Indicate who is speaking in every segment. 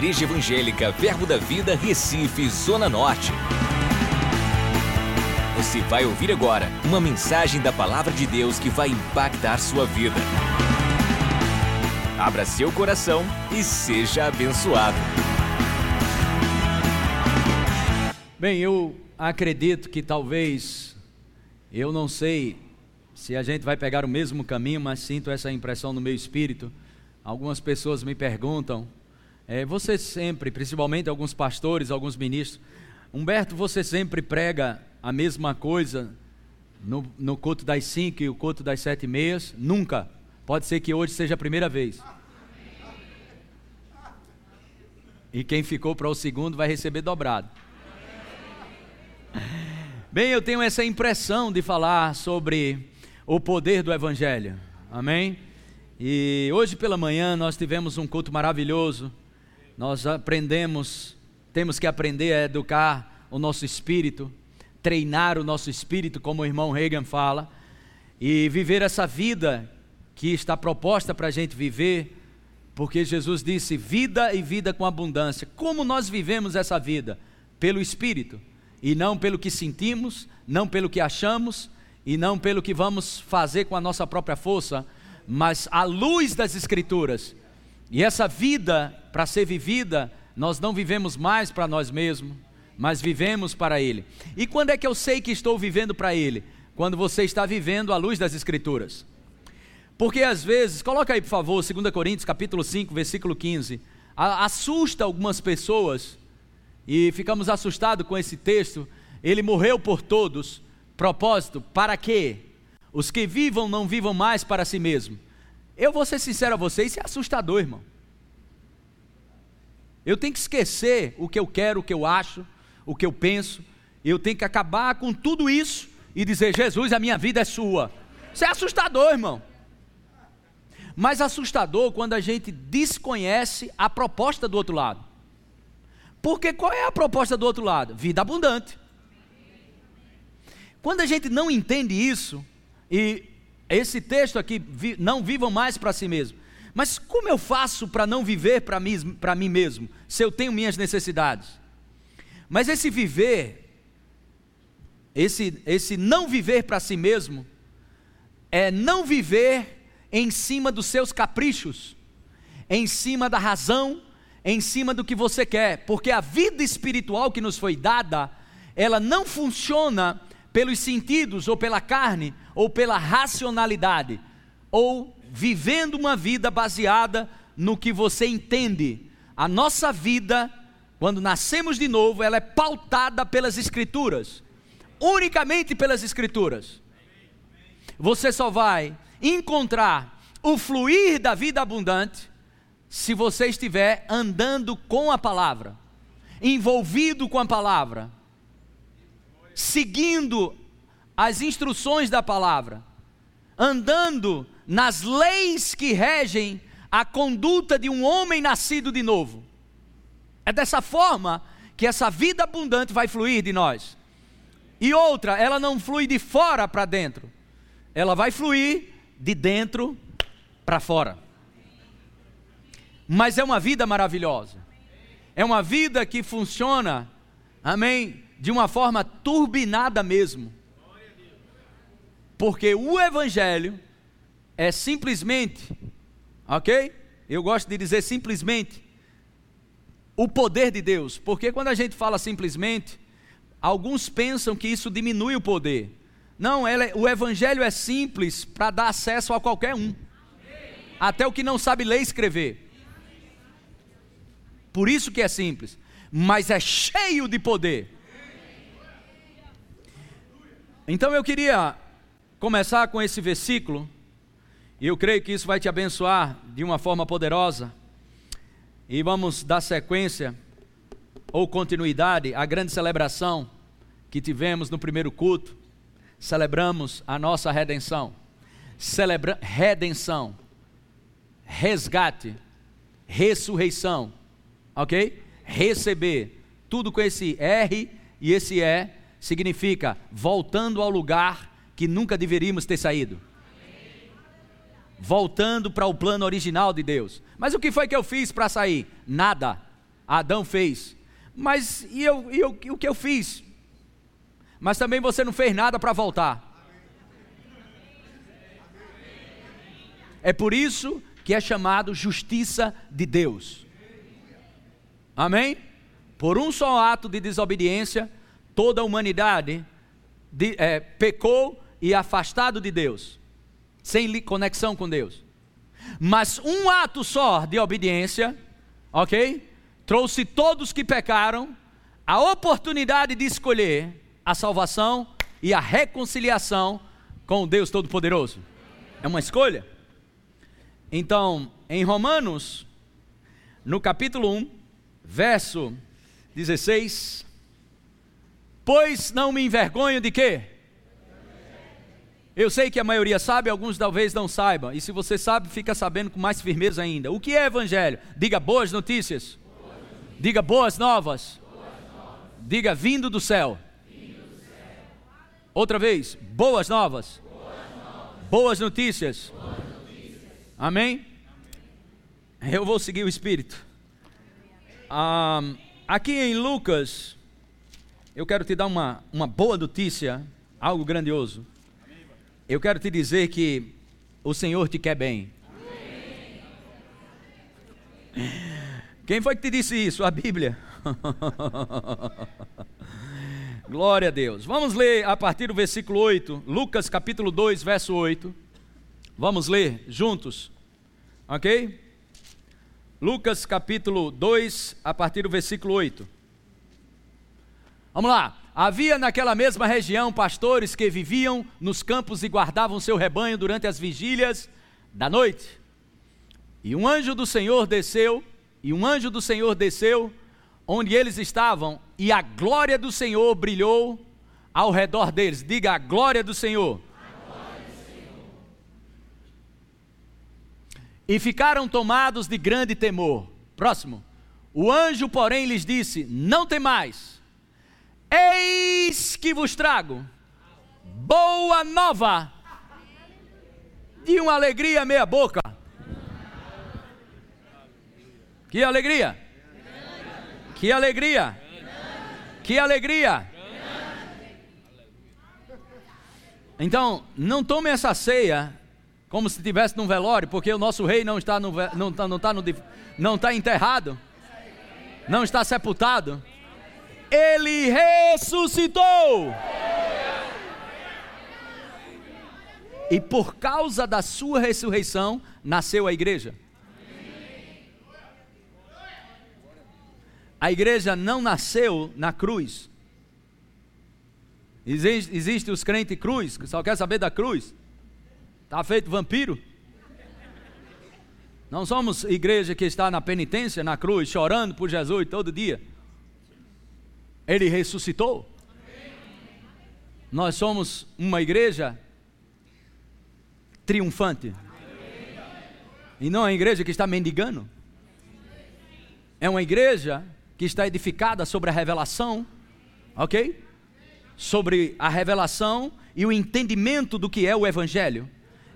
Speaker 1: Igreja Evangélica Verbo da Vida, Recife, Zona Norte. Você vai ouvir agora uma mensagem da Palavra de Deus que vai impactar sua vida. Abra seu coração e seja abençoado.
Speaker 2: Bem, eu acredito que talvez, eu não sei se a gente vai pegar o mesmo caminho, mas sinto essa impressão no meu espírito. Algumas pessoas me perguntam, é, você sempre, principalmente alguns pastores, alguns ministros, Humberto, você sempre prega a mesma coisa no, no culto das cinco e o culto das sete e meias? Nunca. Pode ser que hoje seja a primeira vez. E quem ficou para o segundo vai receber dobrado. Bem, eu tenho essa impressão de falar sobre o poder do Evangelho. Amém? E hoje pela manhã nós tivemos um culto maravilhoso. Nós aprendemos, temos que aprender a educar o nosso espírito, treinar o nosso espírito, como o irmão Reagan fala, e viver essa vida que está proposta para a gente viver, porque Jesus disse: vida e vida com abundância. Como nós vivemos essa vida? Pelo Espírito, e não pelo que sentimos, não pelo que achamos, e não pelo que vamos fazer com a nossa própria força, mas à luz das Escrituras. E essa vida, para ser vivida, nós não vivemos mais para nós mesmos, mas vivemos para Ele. E quando é que eu sei que estou vivendo para Ele? Quando você está vivendo à luz das Escrituras. Porque às vezes, coloca aí por favor, 2 Coríntios capítulo 5, versículo 15. Assusta algumas pessoas, e ficamos assustados com esse texto. Ele morreu por todos, propósito, para quê? Os que vivam não vivam mais para si mesmo. Eu vou ser sincero a vocês, isso é assustador, irmão. Eu tenho que esquecer o que eu quero, o que eu acho, o que eu penso. Eu tenho que acabar com tudo isso e dizer: Jesus, a minha vida é sua. Isso é assustador, irmão. Mas assustador quando a gente desconhece a proposta do outro lado. Porque qual é a proposta do outro lado? Vida abundante. Quando a gente não entende isso, e esse texto aqui, não vivam mais para si mesmo. Mas como eu faço para não viver para mim, mim mesmo, se eu tenho minhas necessidades? Mas esse viver, esse, esse não viver para si mesmo, é não viver em cima dos seus caprichos, em cima da razão, em cima do que você quer, porque a vida espiritual que nos foi dada, ela não funciona pelos sentidos ou pela carne, ou pela racionalidade, ou vivendo uma vida baseada no que você entende. A nossa vida, quando nascemos de novo, ela é pautada pelas Escrituras, unicamente pelas Escrituras. Você só vai encontrar o fluir da vida abundante se você estiver andando com a palavra, envolvido com a palavra, seguindo as instruções da palavra, andando nas leis que regem a conduta de um homem nascido de novo. É dessa forma que essa vida abundante vai fluir de nós. E outra, ela não flui de fora para dentro, ela vai fluir de dentro para fora. Mas é uma vida maravilhosa, é uma vida que funciona, amém, de uma forma turbinada mesmo. Porque o Evangelho é simplesmente, ok? Eu gosto de dizer simplesmente, o poder de Deus. Porque quando a gente fala simplesmente, alguns pensam que isso diminui o poder. Não, é, o Evangelho é simples para dar acesso a qualquer um, até o que não sabe ler e escrever. Por isso que é simples, mas é cheio de poder. Então eu queria começar com esse versículo, e eu creio que isso vai te abençoar de uma forma poderosa. E vamos dar sequência ou continuidade à grande celebração que tivemos no primeiro culto. Celebramos a nossa redenção. Celebra redenção, resgate, ressurreição, ok? Receber, tudo com esse R e esse E significa voltando ao lugar que nunca deveríamos ter saído. Voltando para o plano original de Deus. Mas o que foi que eu fiz para sair? Nada. Adão fez. Mas e, eu, e eu, o que eu fiz? Mas também você não fez nada para voltar. É por isso que é chamado justiça de Deus. Amém? Por um só ato de desobediência, toda a humanidade de, é, pecou e afastado de Deus, sem conexão com Deus. Mas um ato só de obediência, ok? Trouxe todos que pecaram a oportunidade de escolher a salvação e a reconciliação com o Deus Todo-Poderoso. É uma escolha. Então, em Romanos, no capítulo 1, verso 16, pois não me envergonho de quê? Eu sei que a maioria sabe, alguns talvez não saibam. E se você sabe, fica sabendo com mais firmeza ainda. O que é evangelho? Diga boas notícias. Boas notícias. Diga boas novas. boas novas. Diga vindo do céu. Outra vez, boas novas. Boas, novas. boas notícias. notícias. Amém? Eu vou seguir o Espírito. Aqui em Lucas, eu quero te dar uma, uma boa notícia, algo grandioso. Eu quero te dizer que o Senhor te quer bem. Quem foi que te disse isso? A Bíblia. Glória a Deus. Vamos ler a partir do versículo 8, Lucas capítulo 2, verso 8. Vamos ler juntos. Ok? Lucas capítulo 2, a partir do versículo 8. Vamos lá. Havia naquela mesma região pastores que viviam nos campos e guardavam seu rebanho durante as vigílias da noite. E um anjo do Senhor desceu, e um anjo do Senhor desceu onde eles estavam, e a glória do Senhor brilhou ao redor deles. Diga a glória do Senhor. E ficaram tomados de grande temor. Próximo. O anjo, porém, lhes disse: Não temais Eis que vos trago boa nova de uma alegria meia boca. Que alegria! Que alegria! Que alegria! Então, não tome essa ceia como se estivesse num velório, porque o nosso rei não está, no, não, está, não, está no, não está enterrado, não está sepultado ele ressuscitou. E por causa da sua ressurreição, nasceu a igreja. A igreja não nasceu na cruz. Existe, existe os crentes cruz, que só quer saber da cruz. Está feito vampiro. Não somos igreja que está na penitência, na cruz, chorando por Jesus todo dia. Ele ressuscitou. Nós somos uma igreja triunfante. E não é uma igreja que está mendigando. É uma igreja que está edificada sobre a revelação, ok? Sobre a revelação e o entendimento do que é o Evangelho.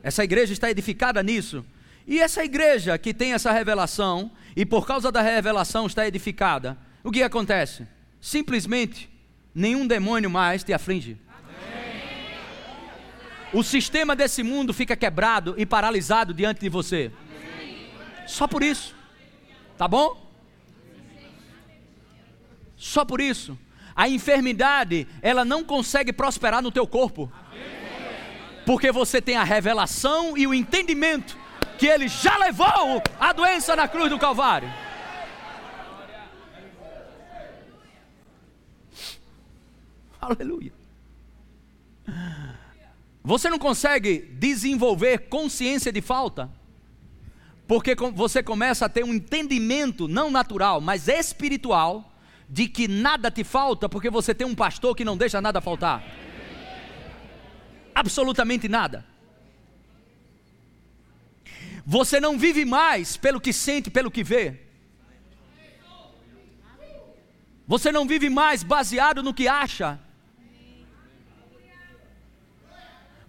Speaker 2: Essa igreja está edificada nisso. E essa igreja que tem essa revelação, e por causa da revelação está edificada, o que acontece? Simplesmente nenhum demônio mais te aflige. O sistema desse mundo fica quebrado e paralisado diante de você. Só por isso. Tá bom? Só por isso. A enfermidade, ela não consegue prosperar no teu corpo. Porque você tem a revelação e o entendimento que ele já levou a doença na cruz do Calvário. Aleluia. Você não consegue desenvolver consciência de falta, porque você começa a ter um entendimento não natural, mas espiritual, de que nada te falta, porque você tem um pastor que não deixa nada faltar. Absolutamente nada. Você não vive mais pelo que sente, pelo que vê. Você não vive mais baseado no que acha,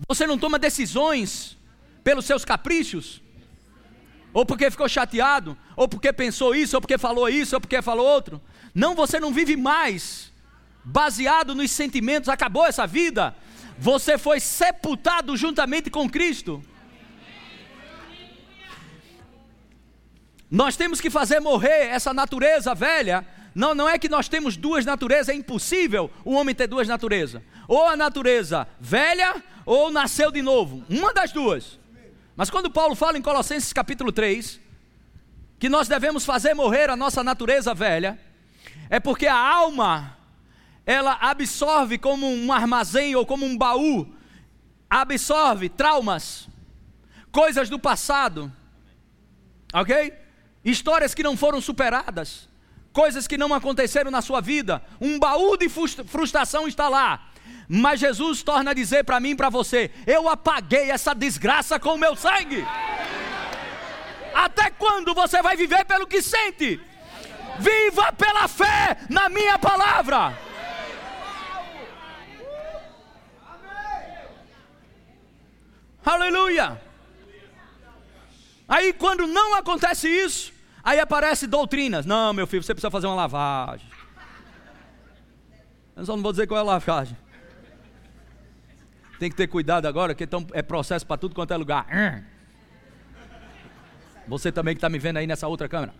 Speaker 2: Você não toma decisões pelos seus caprichos. ou porque ficou chateado, ou porque pensou isso, ou porque falou isso, ou porque falou outro. Não, você não vive mais baseado nos sentimentos, acabou essa vida. Você foi sepultado juntamente com Cristo. Nós temos que fazer morrer essa natureza velha. Não, não é que nós temos duas naturezas, é impossível o homem ter duas naturezas. Ou a natureza velha, ou nasceu de novo. Uma das duas. Mas quando Paulo fala em Colossenses capítulo 3, que nós devemos fazer morrer a nossa natureza velha, é porque a alma, ela absorve como um armazém ou como um baú, absorve traumas, coisas do passado, ok? Histórias que não foram superadas, coisas que não aconteceram na sua vida, um baú de frustração está lá. Mas Jesus torna a dizer para mim e para você: eu apaguei essa desgraça com o meu sangue. Até quando você vai viver pelo que sente? Viva pela fé na minha palavra. Aleluia. Aí quando não acontece isso, aí aparece doutrinas. Não, meu filho, você precisa fazer uma lavagem. Eu só não vou dizer qual é a lavagem. Tem que ter cuidado agora, porque então é processo para tudo quanto é lugar. Você também que está me vendo aí nessa outra câmera.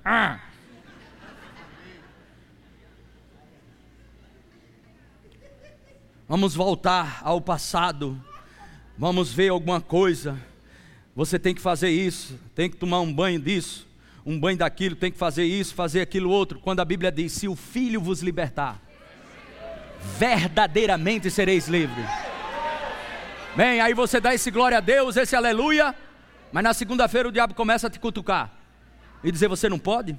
Speaker 2: Vamos voltar ao passado. Vamos ver alguma coisa. Você tem que fazer isso, tem que tomar um banho disso, um banho daquilo, tem que fazer isso, fazer aquilo outro. Quando a Bíblia diz: Se o Filho vos libertar, verdadeiramente sereis livres. Bem, aí você dá esse glória a Deus, esse aleluia, mas na segunda-feira o diabo começa a te cutucar e dizer: Você não pode?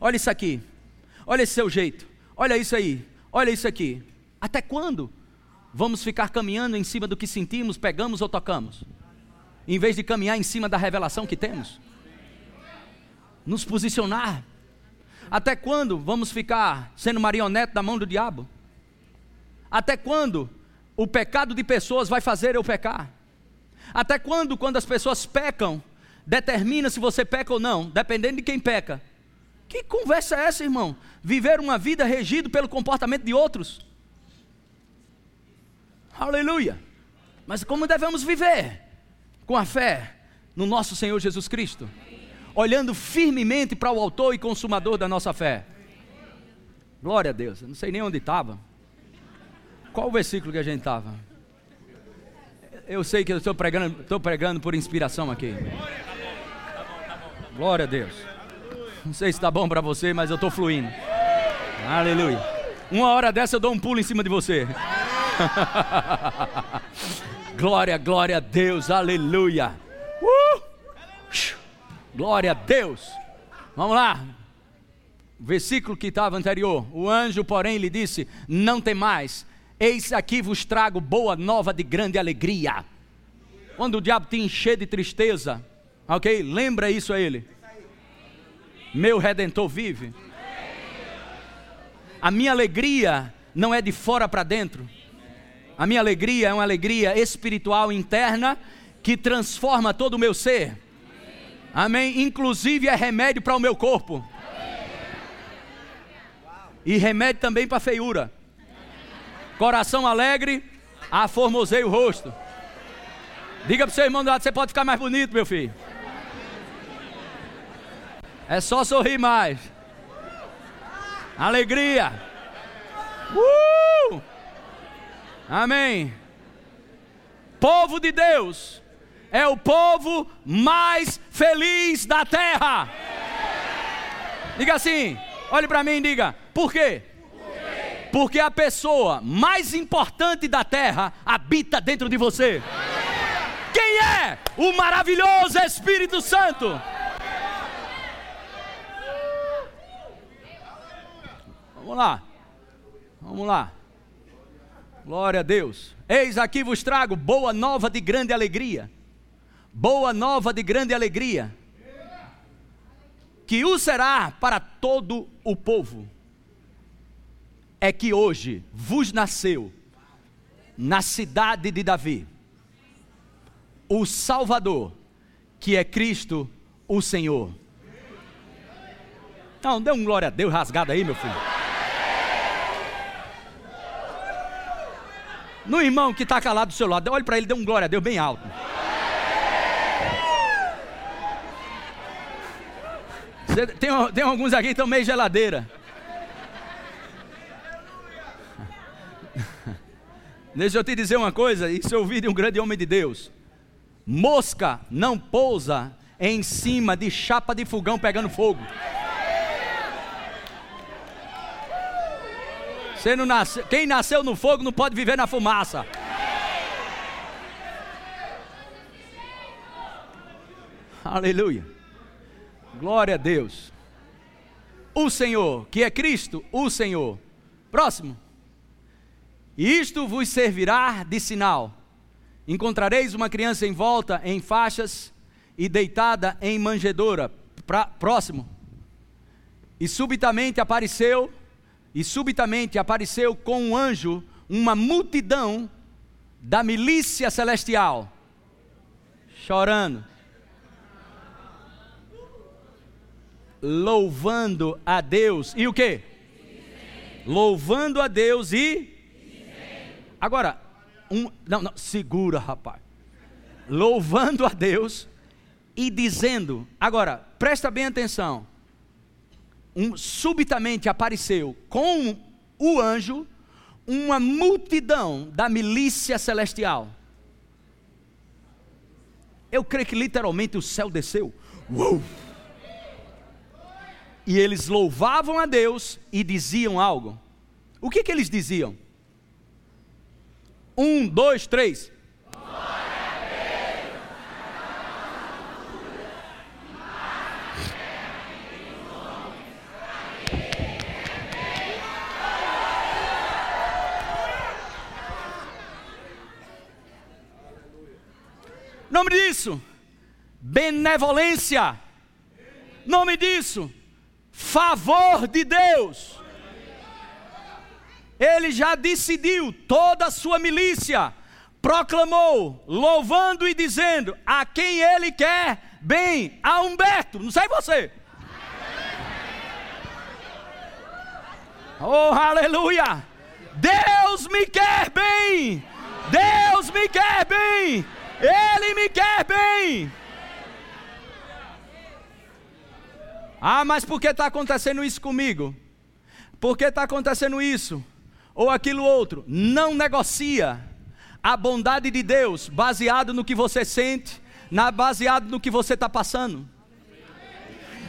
Speaker 2: Olha isso aqui, olha esse seu jeito, olha isso aí, olha isso aqui. Até quando vamos ficar caminhando em cima do que sentimos, pegamos ou tocamos? Em vez de caminhar em cima da revelação que temos? Nos posicionar. Até quando vamos ficar sendo marionete da mão do diabo? Até quando o pecado de pessoas vai fazer eu pecar? Até quando, quando as pessoas pecam, determina se você peca ou não, dependendo de quem peca? Que conversa é essa, irmão? Viver uma vida regido pelo comportamento de outros? Aleluia! Mas como devemos viver? Com a fé no nosso Senhor Jesus Cristo, olhando firmemente para o Autor e Consumador da nossa fé. Glória a Deus, eu não sei nem onde estava. Qual o versículo que a gente estava? Eu sei que eu estou pregando, estou pregando por inspiração aqui. Glória a Deus. Não sei se está bom para você, mas eu estou fluindo. Aleluia. Uma hora dessa eu dou um pulo em cima de você. glória, glória a Deus, aleluia. Uh! Glória a Deus. Vamos lá. Versículo que estava anterior. O anjo, porém, lhe disse: Não tem mais Eis aqui vos trago boa nova de grande alegria. Quando o diabo te encher de tristeza, ok? Lembra isso a ele. Meu redentor vive. A minha alegria não é de fora para dentro. A minha alegria é uma alegria espiritual interna que transforma todo o meu ser. Amém? Inclusive é remédio para o meu corpo. E remédio também para feiura. Coração alegre, aformosei o rosto. Diga para o seu irmão do lado, você pode ficar mais bonito, meu filho. É só sorrir mais. Alegria. Uh! Amém. Povo de Deus é o povo mais feliz da terra. Diga assim, olhe para mim e diga, por quê? Porque a pessoa mais importante da terra habita dentro de você. Quem é? O maravilhoso Espírito Santo. Vamos lá. Vamos lá. Glória a Deus. Eis aqui vos trago boa nova de grande alegria. Boa nova de grande alegria. Que o será para todo o povo é que hoje vos nasceu na cidade de Davi o Salvador, que é Cristo o Senhor. Não, dê um glória a Deus rasgado aí, meu filho. No irmão que está calado do seu lado, olhe para ele, dê um glória a Deus bem alto. Tem, tem alguns aqui que estão meio geladeira. Deixa eu te dizer uma coisa, isso eu ouvi de um grande homem de Deus. Mosca não pousa em cima de chapa de fogão pegando fogo. Nasce... Quem nasceu no fogo não pode viver na fumaça. Aleluia. Glória a Deus. O Senhor, que é Cristo, o Senhor. Próximo. Isto vos servirá de sinal. Encontrareis uma criança envolta em faixas e deitada em manjedoura. Pra, próximo. E subitamente apareceu e subitamente apareceu com um anjo uma multidão da milícia celestial, chorando, louvando a Deus. E o que? Louvando a Deus e. Agora, um, não, não, segura, rapaz. Louvando a Deus e dizendo. Agora, presta bem atenção um, subitamente apareceu com o anjo uma multidão da milícia celestial. Eu creio que literalmente o céu desceu. Uou! E eles louvavam a Deus e diziam algo. O que, que eles diziam? Um, dois, três. Nome disso, benevolência. Nome disso, favor de Deus. Ele já decidiu toda a sua milícia, proclamou, louvando e dizendo a quem ele quer bem, a Humberto, não sei você. Oh, aleluia! Deus me quer bem! Deus me quer bem! Ele me quer bem. Ah, mas por que está acontecendo isso comigo? Por que está acontecendo isso? Ou aquilo outro? Não negocia a bondade de Deus baseado no que você sente, na, baseado no que você está passando.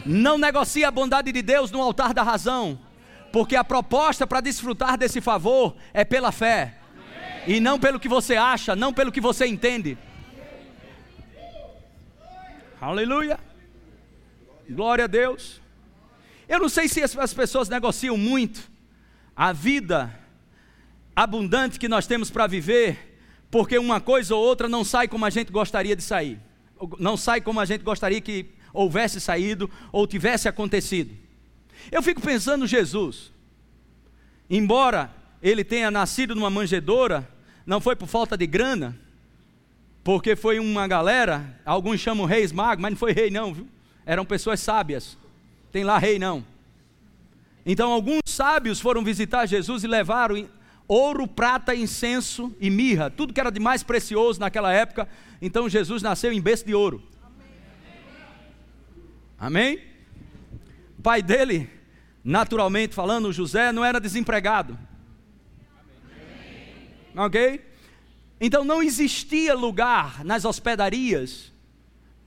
Speaker 2: Não negocia a bondade de Deus no altar da razão, porque a proposta para desfrutar desse favor é pela fé, e não pelo que você acha, não pelo que você entende. Aleluia. Glória a Deus. Eu não sei se as pessoas negociam muito a vida abundante que nós temos para viver, porque uma coisa ou outra não sai como a gente gostaria de sair, não sai como a gente gostaria que houvesse saído ou tivesse acontecido. Eu fico pensando Jesus, embora ele tenha nascido numa manjedoura, não foi por falta de grana, porque foi uma galera, alguns chamam reis magos, mas não foi rei não, viu? Eram pessoas sábias. Tem lá rei não. Então alguns sábios foram visitar Jesus e levaram ouro, prata, incenso e mirra, tudo que era de mais precioso naquela época. Então Jesus nasceu em berço de ouro. Amém? O pai dele, naturalmente falando, José, não era desempregado. Ok? Então não existia lugar nas hospedarias,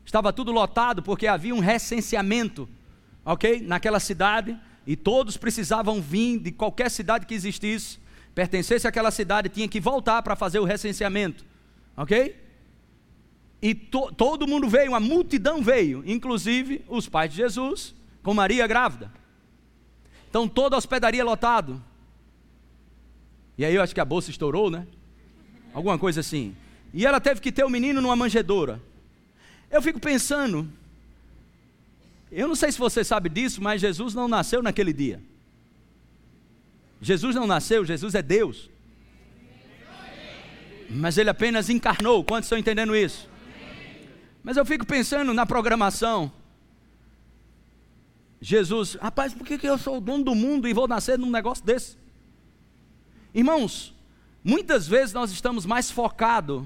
Speaker 2: estava tudo lotado porque havia um recenseamento, ok? Naquela cidade, e todos precisavam vir de qualquer cidade que existisse, pertencesse àquela cidade, tinha que voltar para fazer o recenseamento, ok? E to, todo mundo veio, uma multidão veio, inclusive os pais de Jesus, com Maria grávida. Então toda a hospedaria lotado. E aí eu acho que a bolsa estourou, né? alguma coisa assim. E ela teve que ter o menino numa manjedoura. Eu fico pensando, eu não sei se você sabe disso, mas Jesus não nasceu naquele dia. Jesus não nasceu, Jesus é Deus. Mas ele apenas encarnou. Quantos estão entendendo isso? Mas eu fico pensando na programação Jesus, rapaz, por que, eu sou o dono do mundo e vou nascer num negócio desse? Irmãos, muitas vezes nós estamos mais focados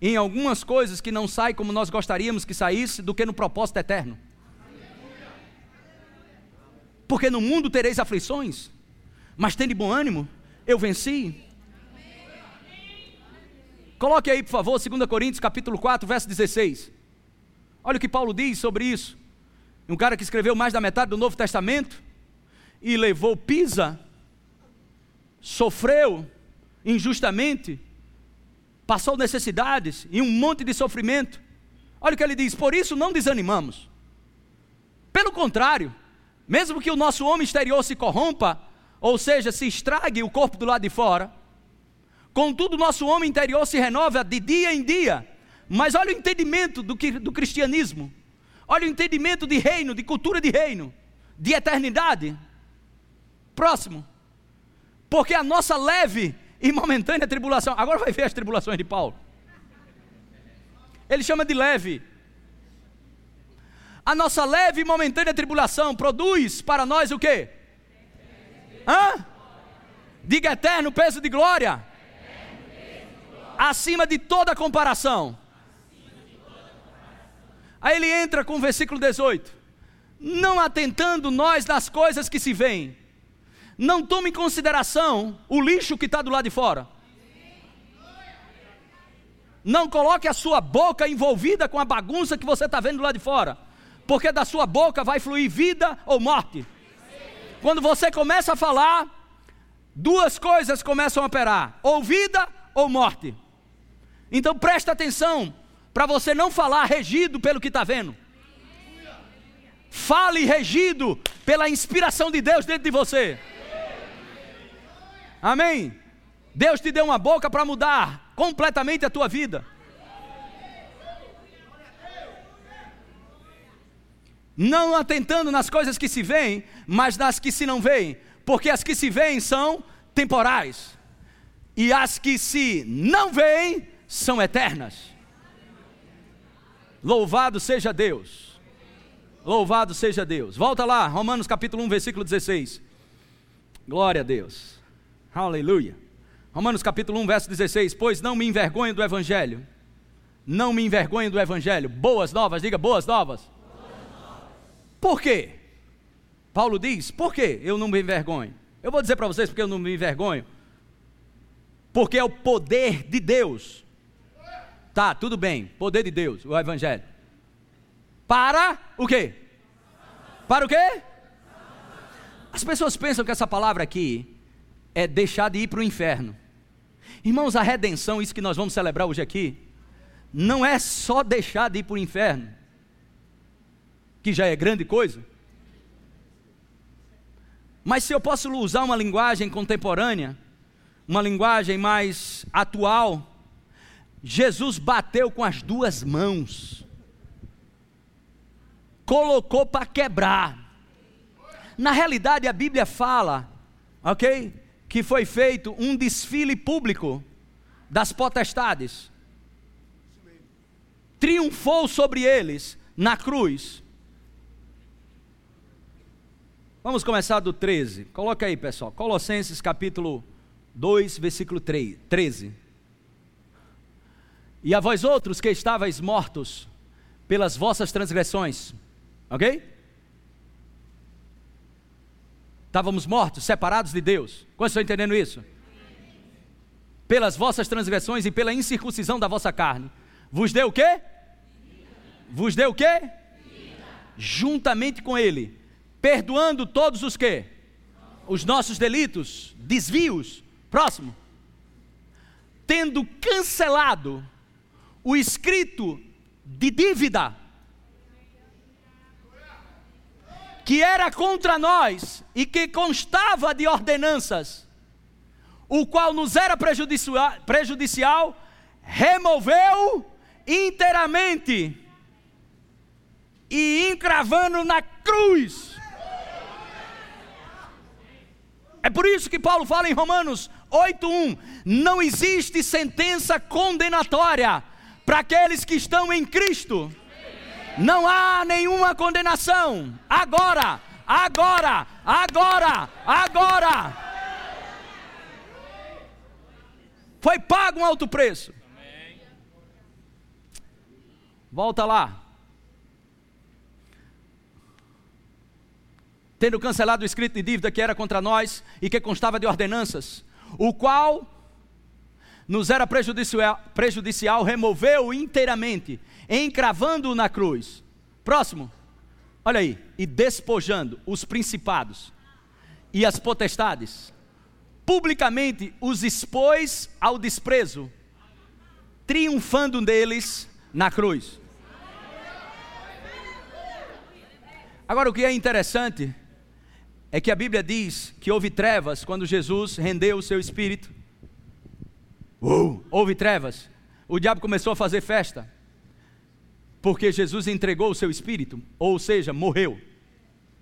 Speaker 2: em algumas coisas que não saem como nós gostaríamos que saísse do que no propósito eterno. Porque no mundo tereis aflições, mas tem de bom ânimo, eu venci. Coloque aí, por favor, 2 Coríntios capítulo 4, verso 16. Olha o que Paulo diz sobre isso. Um cara que escreveu mais da metade do Novo Testamento e levou pisa, sofreu injustamente, passou necessidades e um monte de sofrimento. Olha o que ele diz: por isso não desanimamos. Pelo contrário, mesmo que o nosso homem exterior se corrompa, ou seja, se estrague o corpo do lado de fora, Contudo, nosso homem interior se renova de dia em dia. Mas olha o entendimento do, do cristianismo. Olha o entendimento de reino, de cultura de reino, de eternidade. Próximo. Porque a nossa leve e momentânea tribulação. Agora vai ver as tribulações de Paulo. Ele chama de leve. A nossa leve e momentânea tribulação produz para nós o quê? Hã? Diga eterno peso de glória acima de toda comparação. Aí ele entra com o versículo 18: Não atentando nós nas coisas que se veem, não tome em consideração o lixo que está do lado de fora. Não coloque a sua boca envolvida com a bagunça que você está vendo do lado de fora, porque da sua boca vai fluir vida ou morte. Quando você começa a falar, duas coisas começam a operar: ou vida ou morte. Então presta atenção, para você não falar regido pelo que está vendo. Fale regido pela inspiração de Deus dentro de você. Amém? Deus te deu uma boca para mudar completamente a tua vida. Não atentando nas coisas que se veem, mas nas que se não veem, porque as que se veem são temporais, e as que se não veem são eternas. Louvado seja Deus. Louvado seja Deus. Volta lá, Romanos capítulo 1, versículo 16. Glória a Deus. Aleluia. Romanos capítulo 1, verso 16. Pois não me envergonho do evangelho. Não me envergonho do evangelho. Boas novas, diga boas novas. Boas novas. Por quê? Paulo diz: Por que eu não me envergonho? Eu vou dizer para vocês porque eu não me envergonho. Porque é o poder de Deus Tá, tudo bem. Poder de Deus, o Evangelho. Para o quê? Para o quê? As pessoas pensam que essa palavra aqui é deixar de ir para o inferno. Irmãos, a redenção, isso que nós vamos celebrar hoje aqui, não é só deixar de ir para o inferno, que já é grande coisa. Mas se eu posso usar uma linguagem contemporânea, uma linguagem mais atual, Jesus bateu com as duas mãos, colocou para quebrar. Na realidade, a Bíblia fala, ok? Que foi feito um desfile público das potestades, triunfou sobre eles na cruz. Vamos começar do 13. Coloca aí, pessoal. Colossenses capítulo 2, versículo 3, 13. E a vós outros que estáveis mortos pelas vossas transgressões, ok? Estávamos mortos, separados de Deus. Quantos estão entendendo isso? Pelas vossas transgressões e pela incircuncisão da vossa carne. Vos deu o quê? Vos deu o quê? Juntamente com Ele, perdoando todos os quê? Os nossos delitos, desvios. Próximo. Tendo cancelado o escrito de dívida que era contra nós e que constava de ordenanças, o qual nos era prejudicial, removeu inteiramente e encravando na cruz. É por isso que Paulo fala em Romanos 8:1, não existe sentença condenatória para aqueles que estão em Cristo. Não há nenhuma condenação. Agora, agora, agora, agora. Foi pago um alto preço. Volta lá. Tendo cancelado o escrito de dívida que era contra nós e que constava de ordenanças, o qual nos era prejudicial, prejudicial removeu inteiramente, encravando-o na cruz. Próximo. Olha aí, e despojando os principados e as potestades, publicamente os expôs ao desprezo, triunfando deles na cruz. Agora, o que é interessante é que a Bíblia diz que houve trevas quando Jesus rendeu o seu espírito. Houve trevas. O diabo começou a fazer festa. Porque Jesus entregou o seu espírito, ou seja, morreu.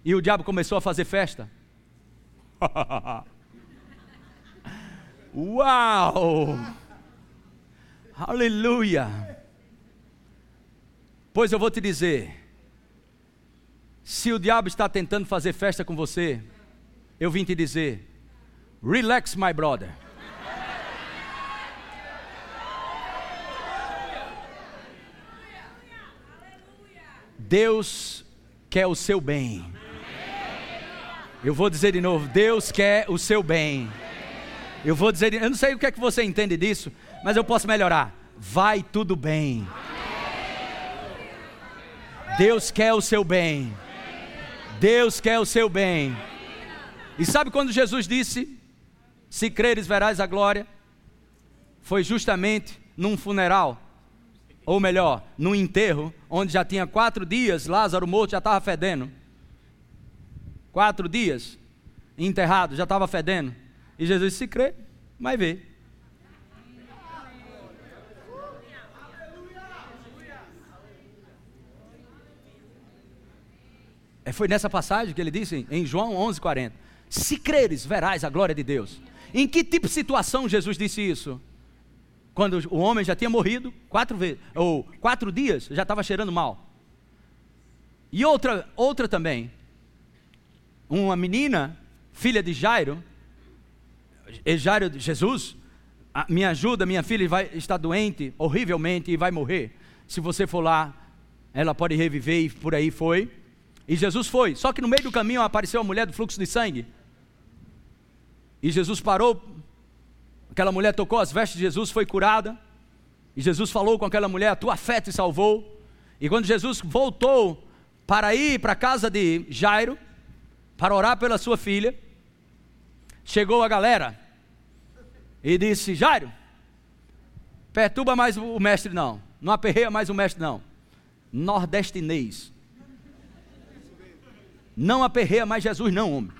Speaker 2: E o diabo começou a fazer festa. Uau! Aleluia! Pois eu vou te dizer, se o diabo está tentando fazer festa com você, eu vim te dizer: relax, my brother. Deus quer o seu bem. Eu vou dizer de novo: Deus quer o seu bem. Eu vou dizer, eu não sei o que é que você entende disso, mas eu posso melhorar. Vai tudo bem. Deus quer o seu bem. Deus quer o seu bem. E sabe quando Jesus disse: Se creres, verás a glória? Foi justamente num funeral ou melhor, no enterro, onde já tinha quatro dias, Lázaro morto já estava fedendo. Quatro dias enterrado, já estava fedendo. E Jesus se crê, vai ver. É, foi nessa passagem que ele disse em João 11:40. Se creres, verás a glória de Deus. Em que tipo de situação Jesus disse isso? Quando o homem já tinha morrido quatro vezes, ou quatro dias, já estava cheirando mal. E outra, outra também, uma menina, filha de Jairo, Jairo de Jesus, me ajuda, minha filha vai estar doente horrivelmente e vai morrer. Se você for lá, ela pode reviver e por aí foi. E Jesus foi. Só que no meio do caminho apareceu a mulher do fluxo de sangue. E Jesus parou Aquela mulher tocou as vestes de Jesus, foi curada. E Jesus falou com aquela mulher: tua fé te salvou. E quando Jesus voltou para ir para a casa de Jairo, para orar pela sua filha, chegou a galera e disse: Jairo, perturba mais o mestre, não. Não aperreia mais o mestre, não. Nordestinês. Não aperreia mais Jesus, não, homem.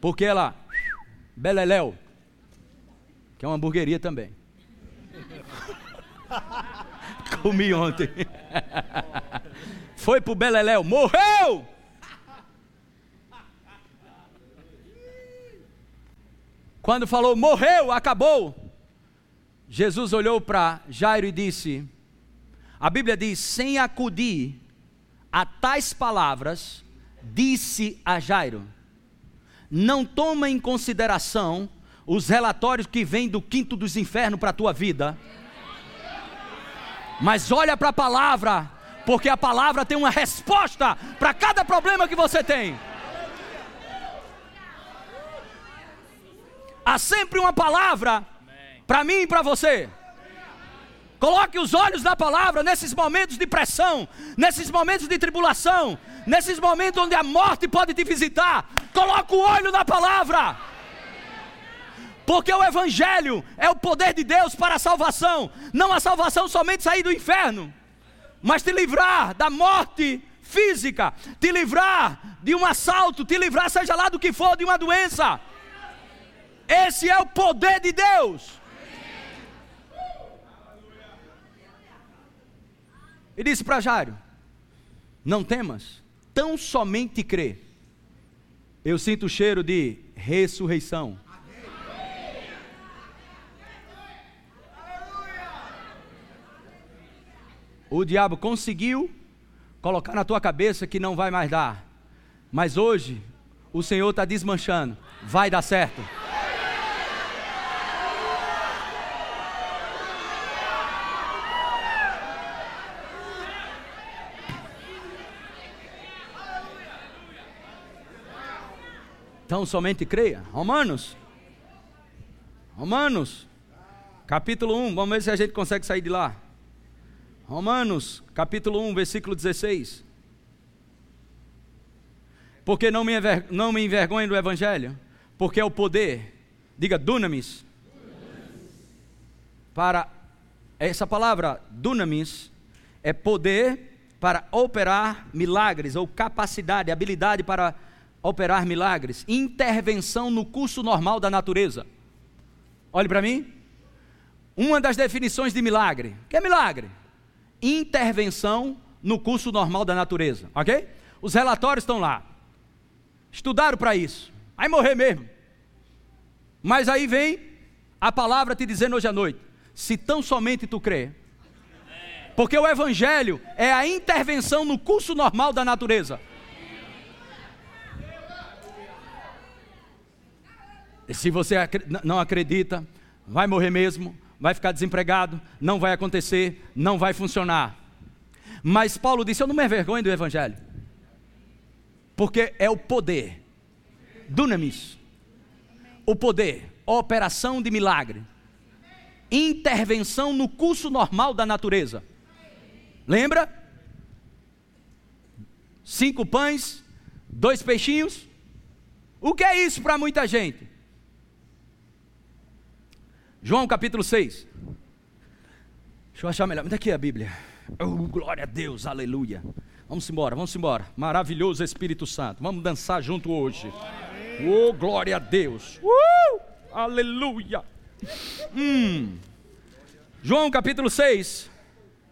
Speaker 2: Porque ela, Beleléu, que é uma hamburgueria também. Comi ontem. Foi pro Beleléu, morreu! Quando falou morreu, acabou. Jesus olhou para Jairo e disse: A Bíblia diz, sem acudir a tais palavras, disse a Jairo: Não toma em consideração os relatórios que vêm do quinto dos infernos para a tua vida. Mas olha para a palavra, porque a palavra tem uma resposta para cada problema que você tem. Há sempre uma palavra para mim e para você. Coloque os olhos na palavra nesses momentos de pressão, nesses momentos de tribulação, nesses momentos onde a morte pode te visitar. Coloque o olho na palavra. Porque o Evangelho é o poder de Deus para a salvação, não a salvação somente sair do inferno, mas te livrar da morte física, te livrar de um assalto, te livrar, seja lá do que for, de uma doença. Esse é o poder de Deus. E disse para Jairo: Não temas, tão somente crê. Eu sinto o cheiro de ressurreição. O diabo conseguiu colocar na tua cabeça que não vai mais dar. Mas hoje, o Senhor está desmanchando. Vai dar certo. Então somente creia. Romanos. Romanos. Capítulo 1. Vamos ver se a gente consegue sair de lá. Romanos, capítulo 1, versículo 16. Porque não me, enver, não me envergonhe do Evangelho, porque é o poder, diga dunamis, para, essa palavra dunamis é poder para operar milagres, ou capacidade, habilidade para operar milagres, intervenção no curso normal da natureza. Olhe para mim. Uma das definições de milagre. O que é milagre? Intervenção no curso normal da natureza, ok? Os relatórios estão lá. Estudaram para isso. Vai morrer mesmo. Mas aí vem a palavra te dizendo hoje à noite: se tão somente tu crê. Porque o Evangelho é a intervenção no curso normal da natureza. Se você não acredita, vai morrer mesmo, vai ficar desempregado, não vai acontecer, não vai funcionar. Mas Paulo disse: Eu não me envergonho do Evangelho, porque é o poder, dunamis, o poder, operação de milagre, intervenção no curso normal da natureza. Lembra? Cinco pães, dois peixinhos. O que é isso para muita gente? João capítulo 6. Deixa eu achar melhor. É que é a Bíblia? Oh, glória a Deus, aleluia. Vamos embora, vamos embora. Maravilhoso Espírito Santo. Vamos dançar junto hoje. Oh, glória a Deus. Uh, aleluia. Hum. João capítulo 6,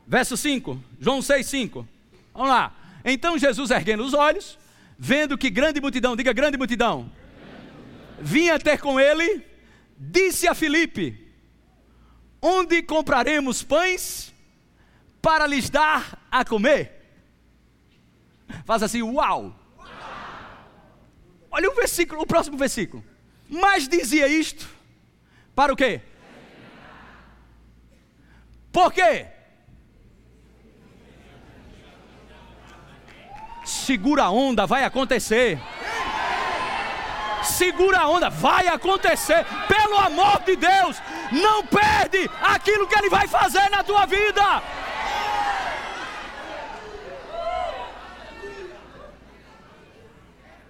Speaker 2: verso 5. João 6, 5. Vamos lá. Então Jesus erguendo os olhos, vendo que grande multidão, diga grande multidão, vinha ter com ele disse a Filipe: Onde compraremos pães para lhes dar a comer? Faz assim, uau! Olha o versículo, o próximo versículo. Mas dizia isto para o quê? Por quê? Segura a onda, vai acontecer segura a onda, vai acontecer, pelo amor de Deus, não perde aquilo que Ele vai fazer na tua vida.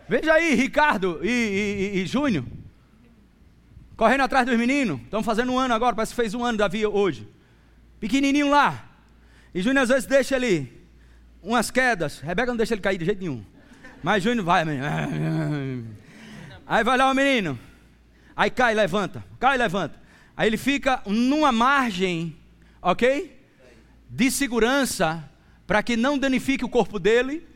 Speaker 2: Veja aí, Ricardo e, e, e Júnior, correndo atrás dos meninos, estão fazendo um ano agora, parece que fez um ano Davi hoje, pequenininho lá, e Júnior às vezes deixa ele umas quedas, Rebeca não deixa ele cair de jeito nenhum, mas Júnior vai, Aí vai lá o menino. Aí cai, levanta. Cai, levanta. Aí ele fica numa margem, ok? De segurança, para que não danifique o corpo dele,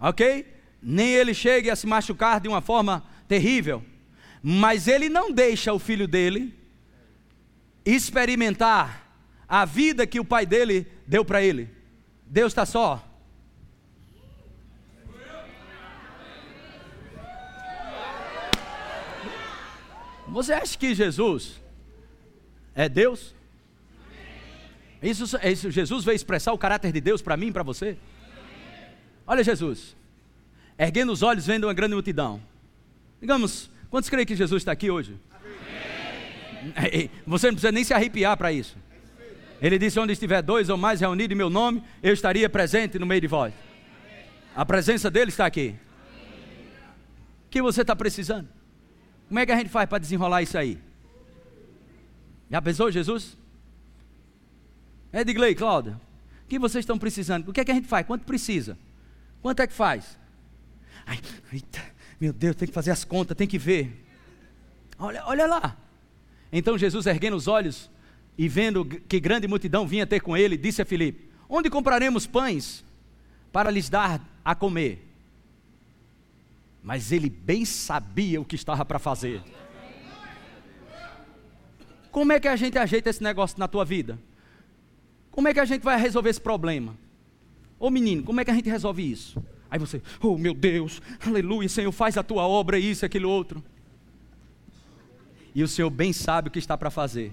Speaker 2: ok? Nem ele chegue a se machucar de uma forma terrível. Mas ele não deixa o filho dele experimentar a vida que o pai dele deu para ele. Deus está só Você acha que Jesus é Deus? Isso, isso, Jesus veio expressar o caráter de Deus para mim e para você? Olha Jesus, erguendo os olhos, vendo uma grande multidão. Digamos, quantos creem que Jesus está aqui hoje? Você não precisa nem se arrepiar para isso. Ele disse: Onde estiver dois ou mais reunidos em meu nome, eu estaria presente no meio de vós. A presença dele está aqui. O que você está precisando? Como é que a gente faz para desenrolar isso aí? Já pensou, Jesus? Edgley, Cláudia, o que vocês estão precisando? O que é que a gente faz? Quanto precisa? Quanto é que faz? Ai, eita, meu Deus, tem que fazer as contas, tem que ver. Olha, olha lá. Então Jesus, erguendo os olhos e vendo que grande multidão vinha ter com ele, disse a Filipe: Onde compraremos pães para lhes dar a comer? Mas ele bem sabia o que estava para fazer. Como é que a gente ajeita esse negócio na tua vida? Como é que a gente vai resolver esse problema? Ô menino, como é que a gente resolve isso? Aí você, oh meu Deus, aleluia, Senhor, faz a tua obra, isso, aquilo, outro. E o Senhor bem sabe o que está para fazer.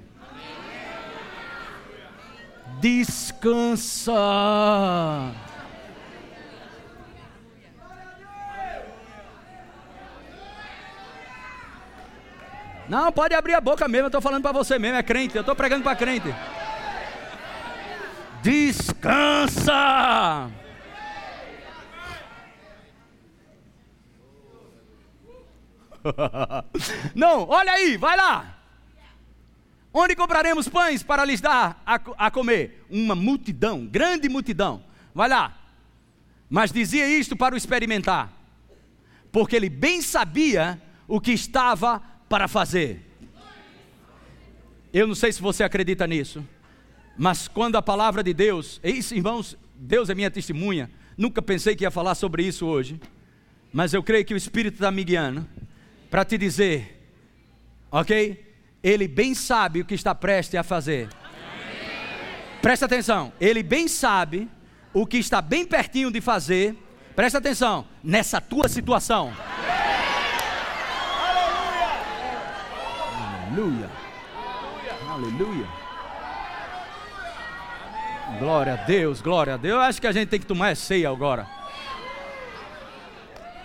Speaker 2: Descansa. Não, pode abrir a boca mesmo, eu estou falando para você mesmo, é crente, eu estou pregando para crente. Descansa! Não, olha aí, vai lá. Onde compraremos pães para lhes dar a, a comer? Uma multidão, grande multidão. Vai lá. Mas dizia isto para o experimentar, porque ele bem sabia o que estava para fazer. Eu não sei se você acredita nisso, mas quando a palavra de Deus, isso, irmãos, Deus é minha testemunha. Nunca pensei que ia falar sobre isso hoje, mas eu creio que o Espírito está me guiando para te dizer, ok? Ele bem sabe o que está prestes a fazer. Presta atenção, ele bem sabe o que está bem pertinho de fazer. Presta atenção, nessa tua situação. Aleluia. Aleluia. Glória a Deus, glória a Deus. Eu acho que a gente tem que tomar ceia agora.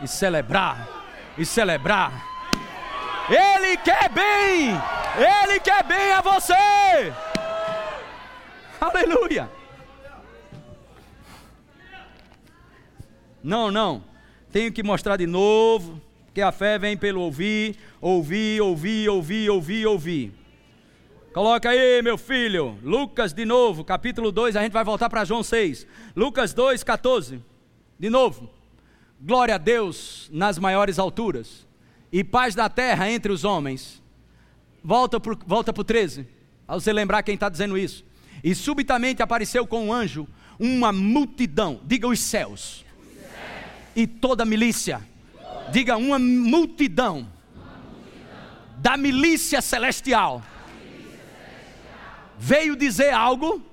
Speaker 2: E celebrar. E celebrar. Ele quer bem. Ele quer bem a você. Aleluia. Não, não. Tenho que mostrar de novo que a fé vem pelo ouvir, ouvir, ouvir, ouvir, ouvir, ouvir. Coloca aí, meu filho, Lucas de novo, capítulo 2, a gente vai voltar para João 6. Lucas 2, 14. De novo. Glória a Deus nas maiores alturas e paz da terra entre os homens. Volta para volta o 13, a você lembrar quem está dizendo isso. E subitamente apareceu com um anjo uma multidão, diga os céus, os céus. e toda a milícia Diga uma multidão, da milícia celestial, veio dizer algo,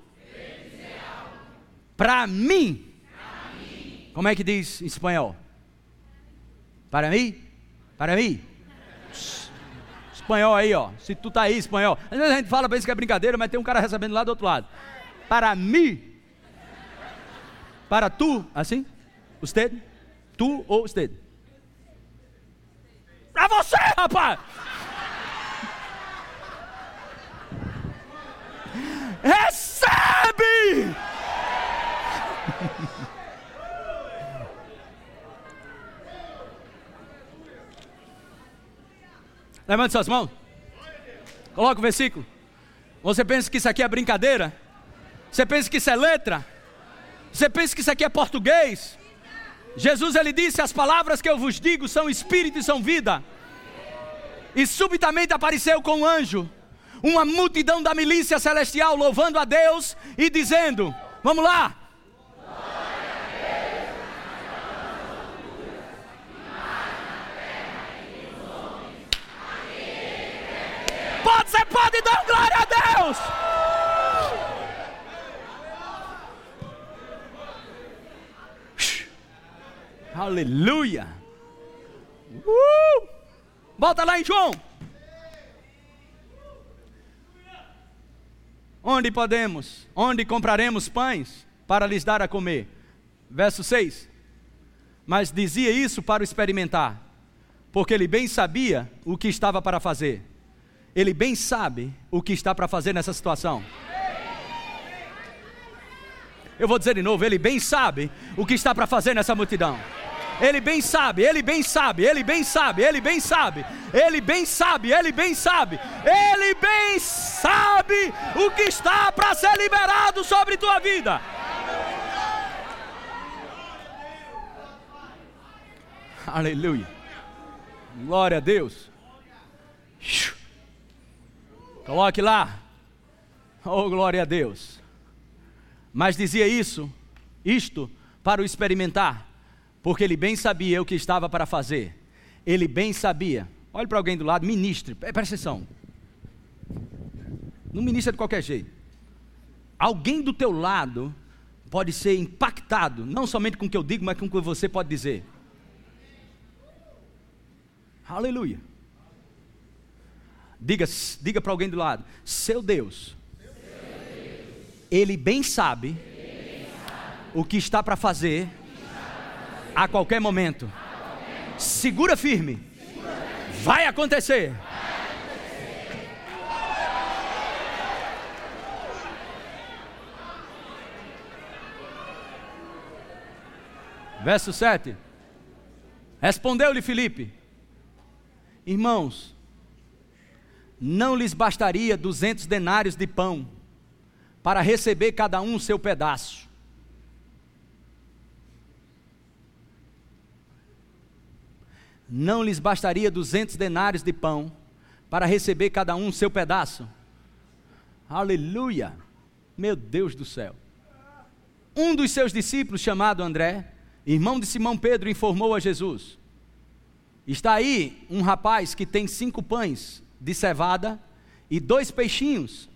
Speaker 2: para mim. Como é que diz em espanhol? Para mim? Para mim? Espanhol aí, ó. Se tu tá aí, espanhol. Às vezes a gente fala, pensa que é brincadeira, mas tem um cara recebendo lá do outro lado. Para mim. Para tu, assim? Usted? Tu ou usted? Pra você, rapaz! Recebe! Levante suas mãos. Coloca o versículo. Você pensa que isso aqui é brincadeira? Você pensa que isso é letra? Você pensa que isso aqui é português? Jesus ele disse: As palavras que eu vos digo são espírito e são vida. E subitamente apareceu com um anjo, uma multidão da milícia celestial louvando a Deus e dizendo: Vamos lá. Pode, você pode dar glória a Deus. Aleluia! Uh! Volta lá em João. Onde podemos, onde compraremos pães para lhes dar a comer? Verso 6. Mas dizia isso para o experimentar, porque ele bem sabia o que estava para fazer. Ele bem sabe o que está para fazer nessa situação. Eu vou dizer de novo, ele bem sabe o que está para fazer nessa multidão. Ele bem sabe, ele bem sabe, ele bem sabe, ele bem sabe, ele bem sabe, ele bem sabe, ele bem sabe o que está para ser liberado sobre tua vida. Aleluia. Glória a Deus. Coloque lá. Oh, glória a Deus. Mas dizia isso, isto, para o experimentar porque ele bem sabia o que estava para fazer. Ele bem sabia. Olhe para alguém do lado, ministre, presta atenção. Não ministra de qualquer jeito. Alguém do teu lado pode ser impactado, não somente com o que eu digo, mas com o que você pode dizer. Aleluia. Diga, diga para alguém do lado: Seu Deus, Ele bem sabe o que está para fazer a qualquer momento. Segura firme. Vai acontecer. Verso 7. Respondeu-lhe Filipe: Irmãos, não lhes bastaria duzentos denários de pão para receber cada um seu pedaço. Não lhes bastaria duzentos denários de pão para receber cada um seu pedaço. Aleluia! Meu Deus do céu. Um dos seus discípulos, chamado André, irmão de Simão Pedro, informou a Jesus: Está aí um rapaz que tem cinco pães de cevada e dois peixinhos,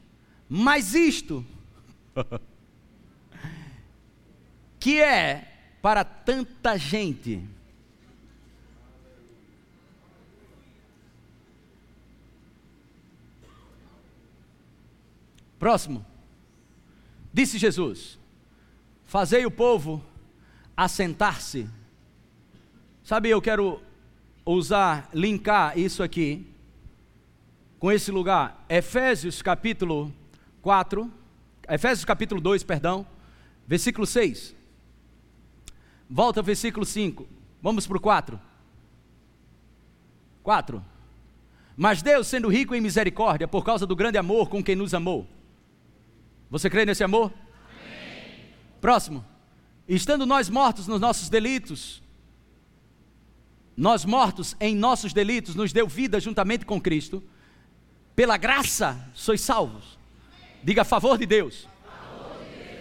Speaker 2: mas isto, que é para tanta gente. Próximo. Disse Jesus: Fazei o povo assentar-se. Sabe, eu quero usar, linkar isso aqui com esse lugar. Efésios capítulo 4, Efésios capítulo 2, perdão, versículo 6. Volta ao versículo 5. Vamos para o 4. 4. Mas Deus, sendo rico em misericórdia, por causa do grande amor com quem nos amou. Você crê nesse amor? Próximo. Estando nós mortos nos nossos delitos, nós mortos em nossos delitos, nos deu vida juntamente com Cristo, pela graça sois salvos. Diga a favor de Deus.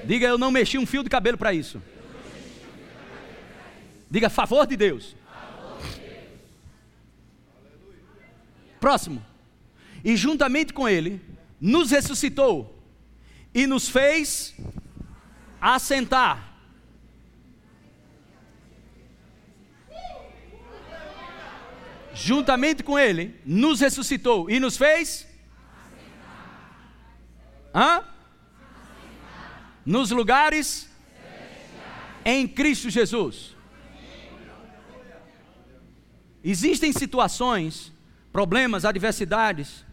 Speaker 2: Diga eu não mexi um fio de cabelo para isso. Diga a favor de Deus. Próximo. E juntamente com Ele, nos ressuscitou e nos fez assentar juntamente com Ele, nos ressuscitou e nos fez. Hã? Nos lugares em Cristo Jesus. Existem situações, problemas, adversidades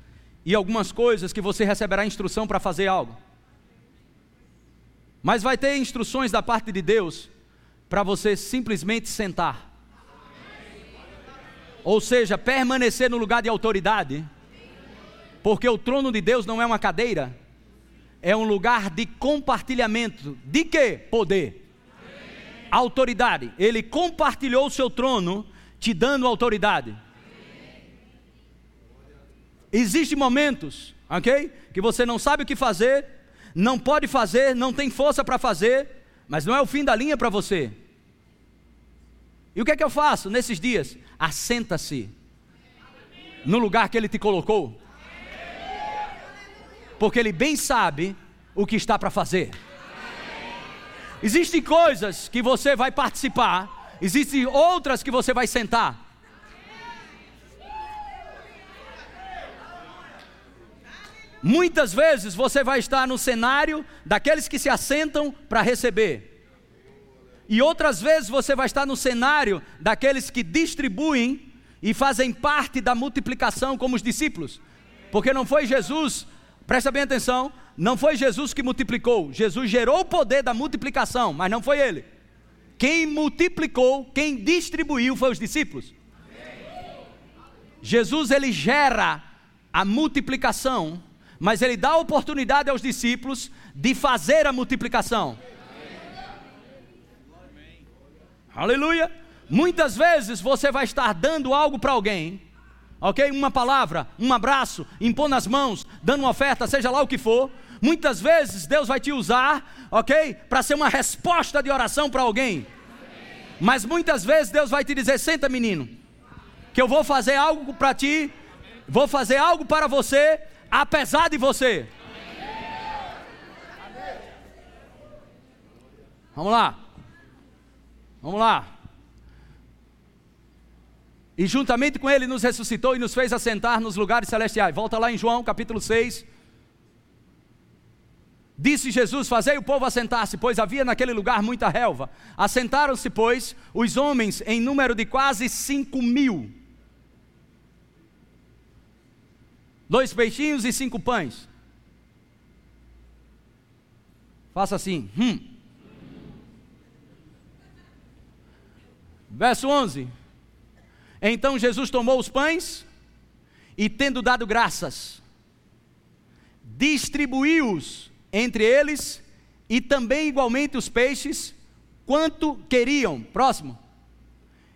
Speaker 2: e algumas coisas que você receberá instrução para fazer algo. Mas vai ter instruções da parte de Deus para você simplesmente sentar ou seja, permanecer no lugar de autoridade, porque o trono de Deus não é uma cadeira, é um lugar de compartilhamento. De que? Poder. Autoridade. Ele compartilhou o seu trono, te dando autoridade. Existem momentos, ok? Que você não sabe o que fazer, não pode fazer, não tem força para fazer, mas não é o fim da linha para você. E o que é que eu faço nesses dias? assenta-se no lugar que Ele te colocou, porque Ele bem sabe o que está para fazer. Existem coisas que você vai participar, existem outras que você vai sentar. Muitas vezes você vai estar no cenário daqueles que se assentam para receber. E outras vezes você vai estar no cenário daqueles que distribuem e fazem parte da multiplicação como os discípulos. Porque não foi Jesus, presta bem atenção, não foi Jesus que multiplicou. Jesus gerou o poder da multiplicação, mas não foi ele. Quem multiplicou, quem distribuiu foi os discípulos. Jesus ele gera a multiplicação, mas ele dá a oportunidade aos discípulos de fazer a multiplicação. Aleluia. Muitas vezes você vai estar dando algo para alguém, ok? Uma palavra, um abraço, impondo as mãos, dando uma oferta, seja lá o que for. Muitas vezes Deus vai te usar, ok? Para ser uma resposta de oração para alguém. Mas muitas vezes Deus vai te dizer: senta, menino, que eu vou fazer algo para ti, vou fazer algo para você, apesar de você. Vamos lá. Vamos lá. E juntamente com ele nos ressuscitou e nos fez assentar nos lugares celestiais. Volta lá em João capítulo 6. Disse Jesus: Fazei o povo assentar-se, pois havia naquele lugar muita relva. Assentaram-se, pois, os homens em número de quase cinco mil. Dois peixinhos e cinco pães. Faça assim. Hum. Verso 11. Então Jesus tomou os pães e, tendo dado graças, distribuiu-os entre eles e também igualmente os peixes, quanto queriam. Próximo.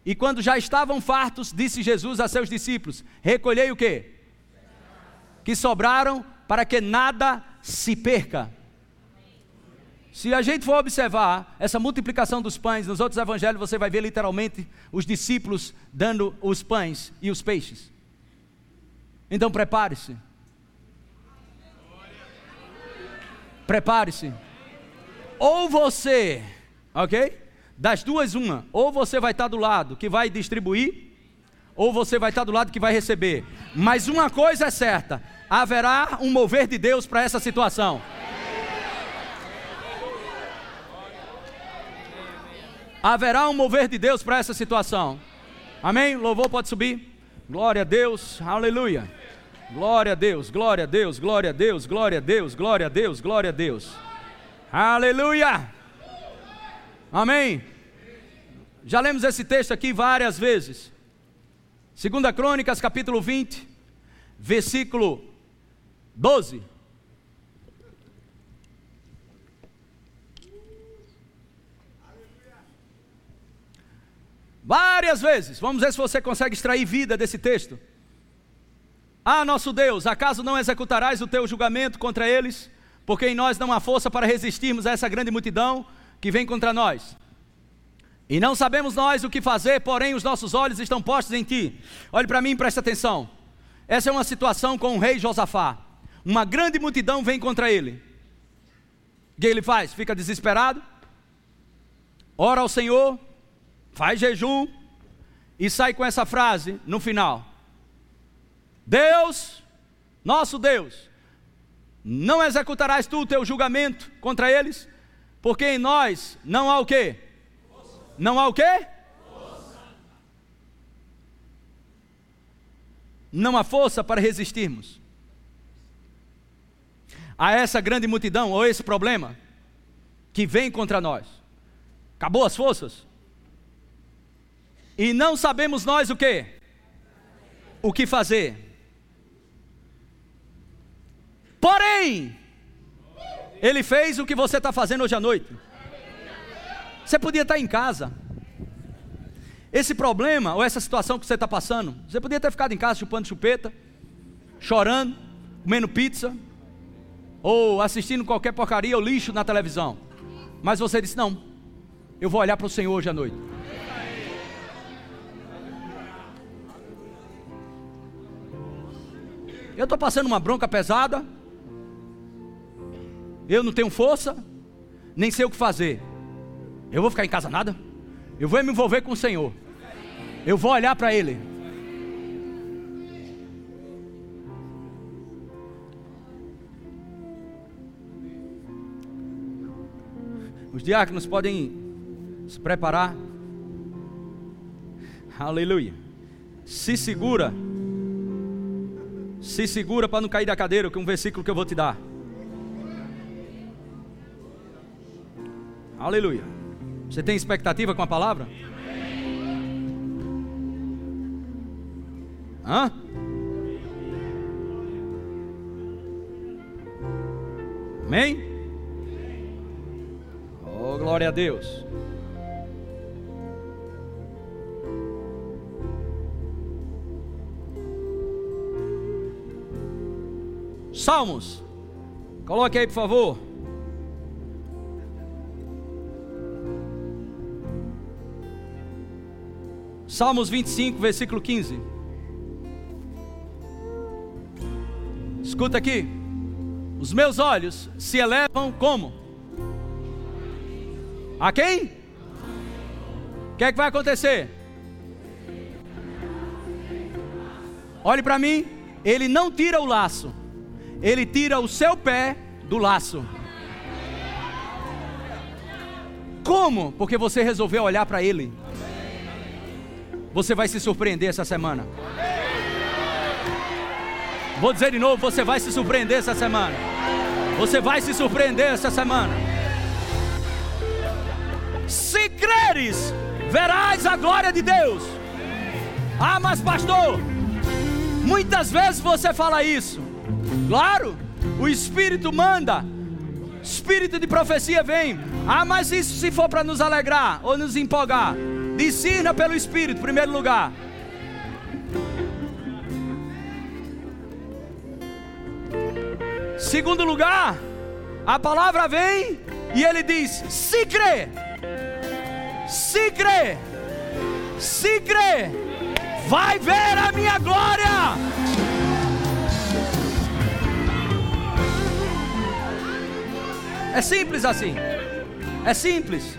Speaker 2: E quando já estavam fartos, disse Jesus a seus discípulos: Recolhei o que? Que sobraram, para que nada se perca. Se a gente for observar essa multiplicação dos pães, nos outros evangelhos você vai ver literalmente os discípulos dando os pães e os peixes. Então prepare-se. Prepare-se. Ou você, ok? Das duas, uma. Ou você vai estar do lado que vai distribuir, ou você vai estar do lado que vai receber. Mas uma coisa é certa: haverá um mover de Deus para essa situação. Haverá um mover de Deus para essa situação. Amém? Louvor pode subir. Glória a Deus. Aleluia. Glória a Deus, glória a Deus, glória a Deus, glória a Deus, glória a Deus, glória a Deus. Aleluia. Amém. Já lemos esse texto aqui várias vezes. Segunda Crônicas, capítulo 20, versículo 12. Várias vezes. Vamos ver se você consegue extrair vida desse texto. Ah, nosso Deus, acaso não executarás o teu julgamento contra eles? Porque em nós não há força para resistirmos a essa grande multidão que vem contra nós. E não sabemos nós o que fazer, porém os nossos olhos estão postos em ti. Olhe para mim e preste atenção. Essa é uma situação com o rei Josafá. Uma grande multidão vem contra ele. O que ele faz? Fica desesperado, ora ao Senhor, faz jejum e sai com essa frase no final: Deus, nosso Deus, não executarás tu o teu julgamento contra eles, porque em nós não há o quê? Não há o quê? Não há força para resistirmos a essa grande multidão ou esse problema que vem contra nós. Acabou as forças? E não sabemos nós o que? O que fazer. Porém, Ele fez o que você está fazendo hoje à noite. Você podia estar em casa. Esse problema ou essa situação que você está passando, você podia ter ficado em casa chupando chupeta, chorando, comendo pizza, ou assistindo qualquer porcaria ou lixo na televisão. Mas você disse: Não, eu vou olhar para o Senhor hoje à noite. Eu estou passando uma bronca pesada. Eu não tenho força, nem sei o que fazer. Eu vou ficar em casa nada? Eu vou me envolver com o Senhor. Eu vou olhar para Ele. Os diáconos podem se preparar. Aleluia. Se segura. Se segura para não cair da cadeira, que é um versículo que eu vou te dar. Aleluia. Você tem expectativa com a palavra? Hã? Amém? Glória a Deus. Salmos. Coloque aí, por favor. Salmos 25, versículo 15. Escuta aqui. Os meus olhos se elevam como? A quem? O que é que vai acontecer? Olhe para mim, ele não tira o laço, ele tira o seu pé do laço. Como? Porque você resolveu olhar para ele. Você vai se surpreender essa semana. Vou dizer de novo: você vai se surpreender essa semana. Você vai se surpreender essa semana. Se creres, verás a glória de Deus. Ah, mas pastor, muitas vezes você fala isso. Claro, o Espírito manda, Espírito de profecia vem. Ah, mas isso se for para nos alegrar ou nos empolgar. Discirna pelo Espírito, em primeiro lugar. Segundo lugar, a palavra vem e ele diz: se crê, se crê, se crê, vai ver a minha glória. É simples assim. É simples.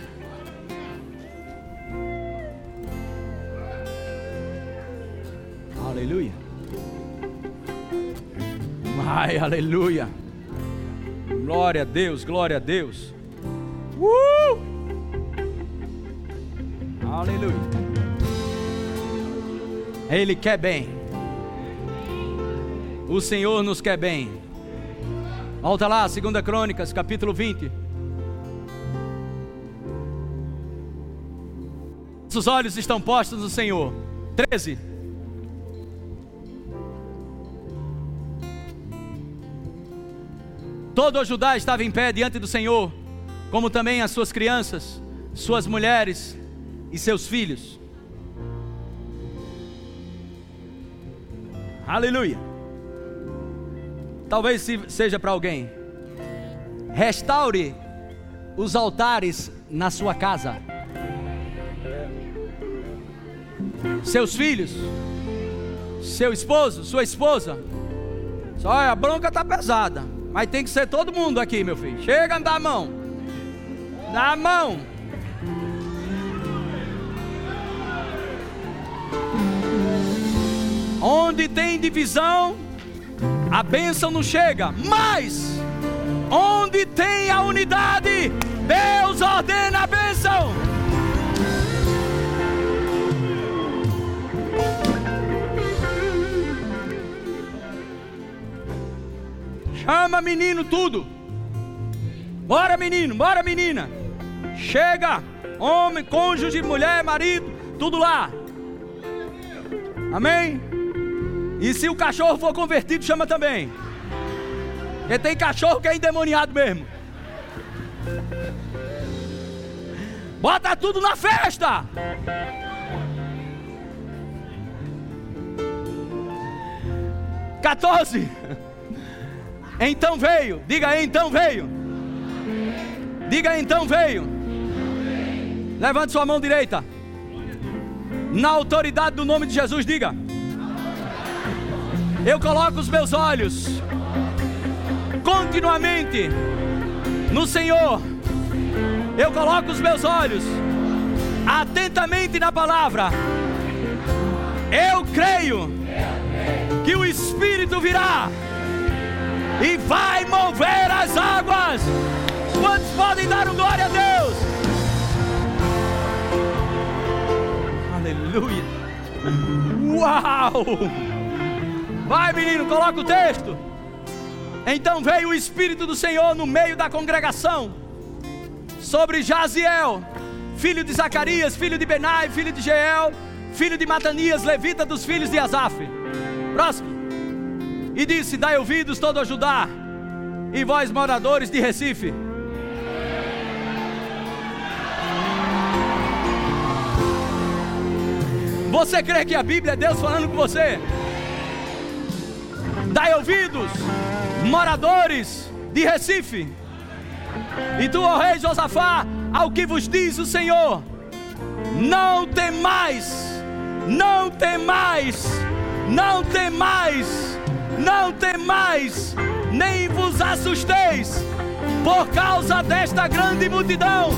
Speaker 2: Aleluia. Ai, aleluia. Glória a Deus, glória a Deus. Uh! Aleluia. Ele quer bem. O Senhor nos quer bem. Volta lá, 2 Crônicas, capítulo 20. Nossos olhos estão postos no Senhor. 13. Todo o Judá estava em pé diante do Senhor, como também as suas crianças, suas mulheres e seus filhos. Aleluia. Talvez seja para alguém. Restaure os altares na sua casa. Seus filhos, seu esposo, sua esposa. Só a bronca tá pesada, mas tem que ser todo mundo aqui, meu filho. Chega, dá a mão. Dá a mão. Onde tem divisão, a bênção não chega, mas onde tem a unidade, Deus ordena a bênção. Chama menino tudo. Bora menino, bora menina. Chega, homem, cônjuge, mulher, marido, tudo lá. Amém? E se o cachorro for convertido, chama também. Porque tem cachorro que é endemoniado mesmo. Bota tudo na festa. Quatorze. Então veio. Diga aí, então veio. Diga então veio. Levante sua mão direita. Na autoridade do nome de Jesus, diga. Eu coloco os meus olhos continuamente no Senhor. Eu coloco os meus olhos atentamente na palavra. Eu creio que o Espírito virá e vai mover as águas. Podem dar um glória a Deus? Aleluia! Uau! Vai, menino, coloca o texto. Então veio o Espírito do Senhor no meio da congregação sobre Jaziel, filho de Zacarias, filho de Benai, filho de Jeel, filho de Matanias, levita dos filhos de Asaf. Próximo. E disse: Dai ouvidos todo a Judá, e vós moradores de Recife. Você crê que a Bíblia é Deus falando com você? Dai ouvidos, moradores de Recife. E tu, ó rei Josafá, ao que vos diz o Senhor: Não tem mais, não tem mais, não tem mais, não tem mais, nem vos assusteis por causa desta grande multidão,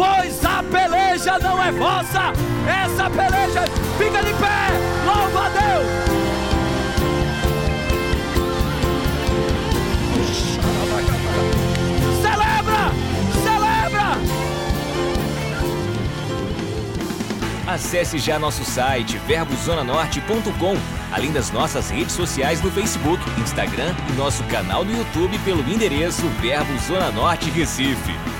Speaker 2: pois a peleja não é vossa, essa peleja fica de pé, louva a Deus. Celebra! Celebra!
Speaker 1: Acesse já nosso site verbozonanorte.com, além das nossas redes sociais no Facebook, Instagram e nosso canal no YouTube pelo endereço Verbo Zona Norte Recife.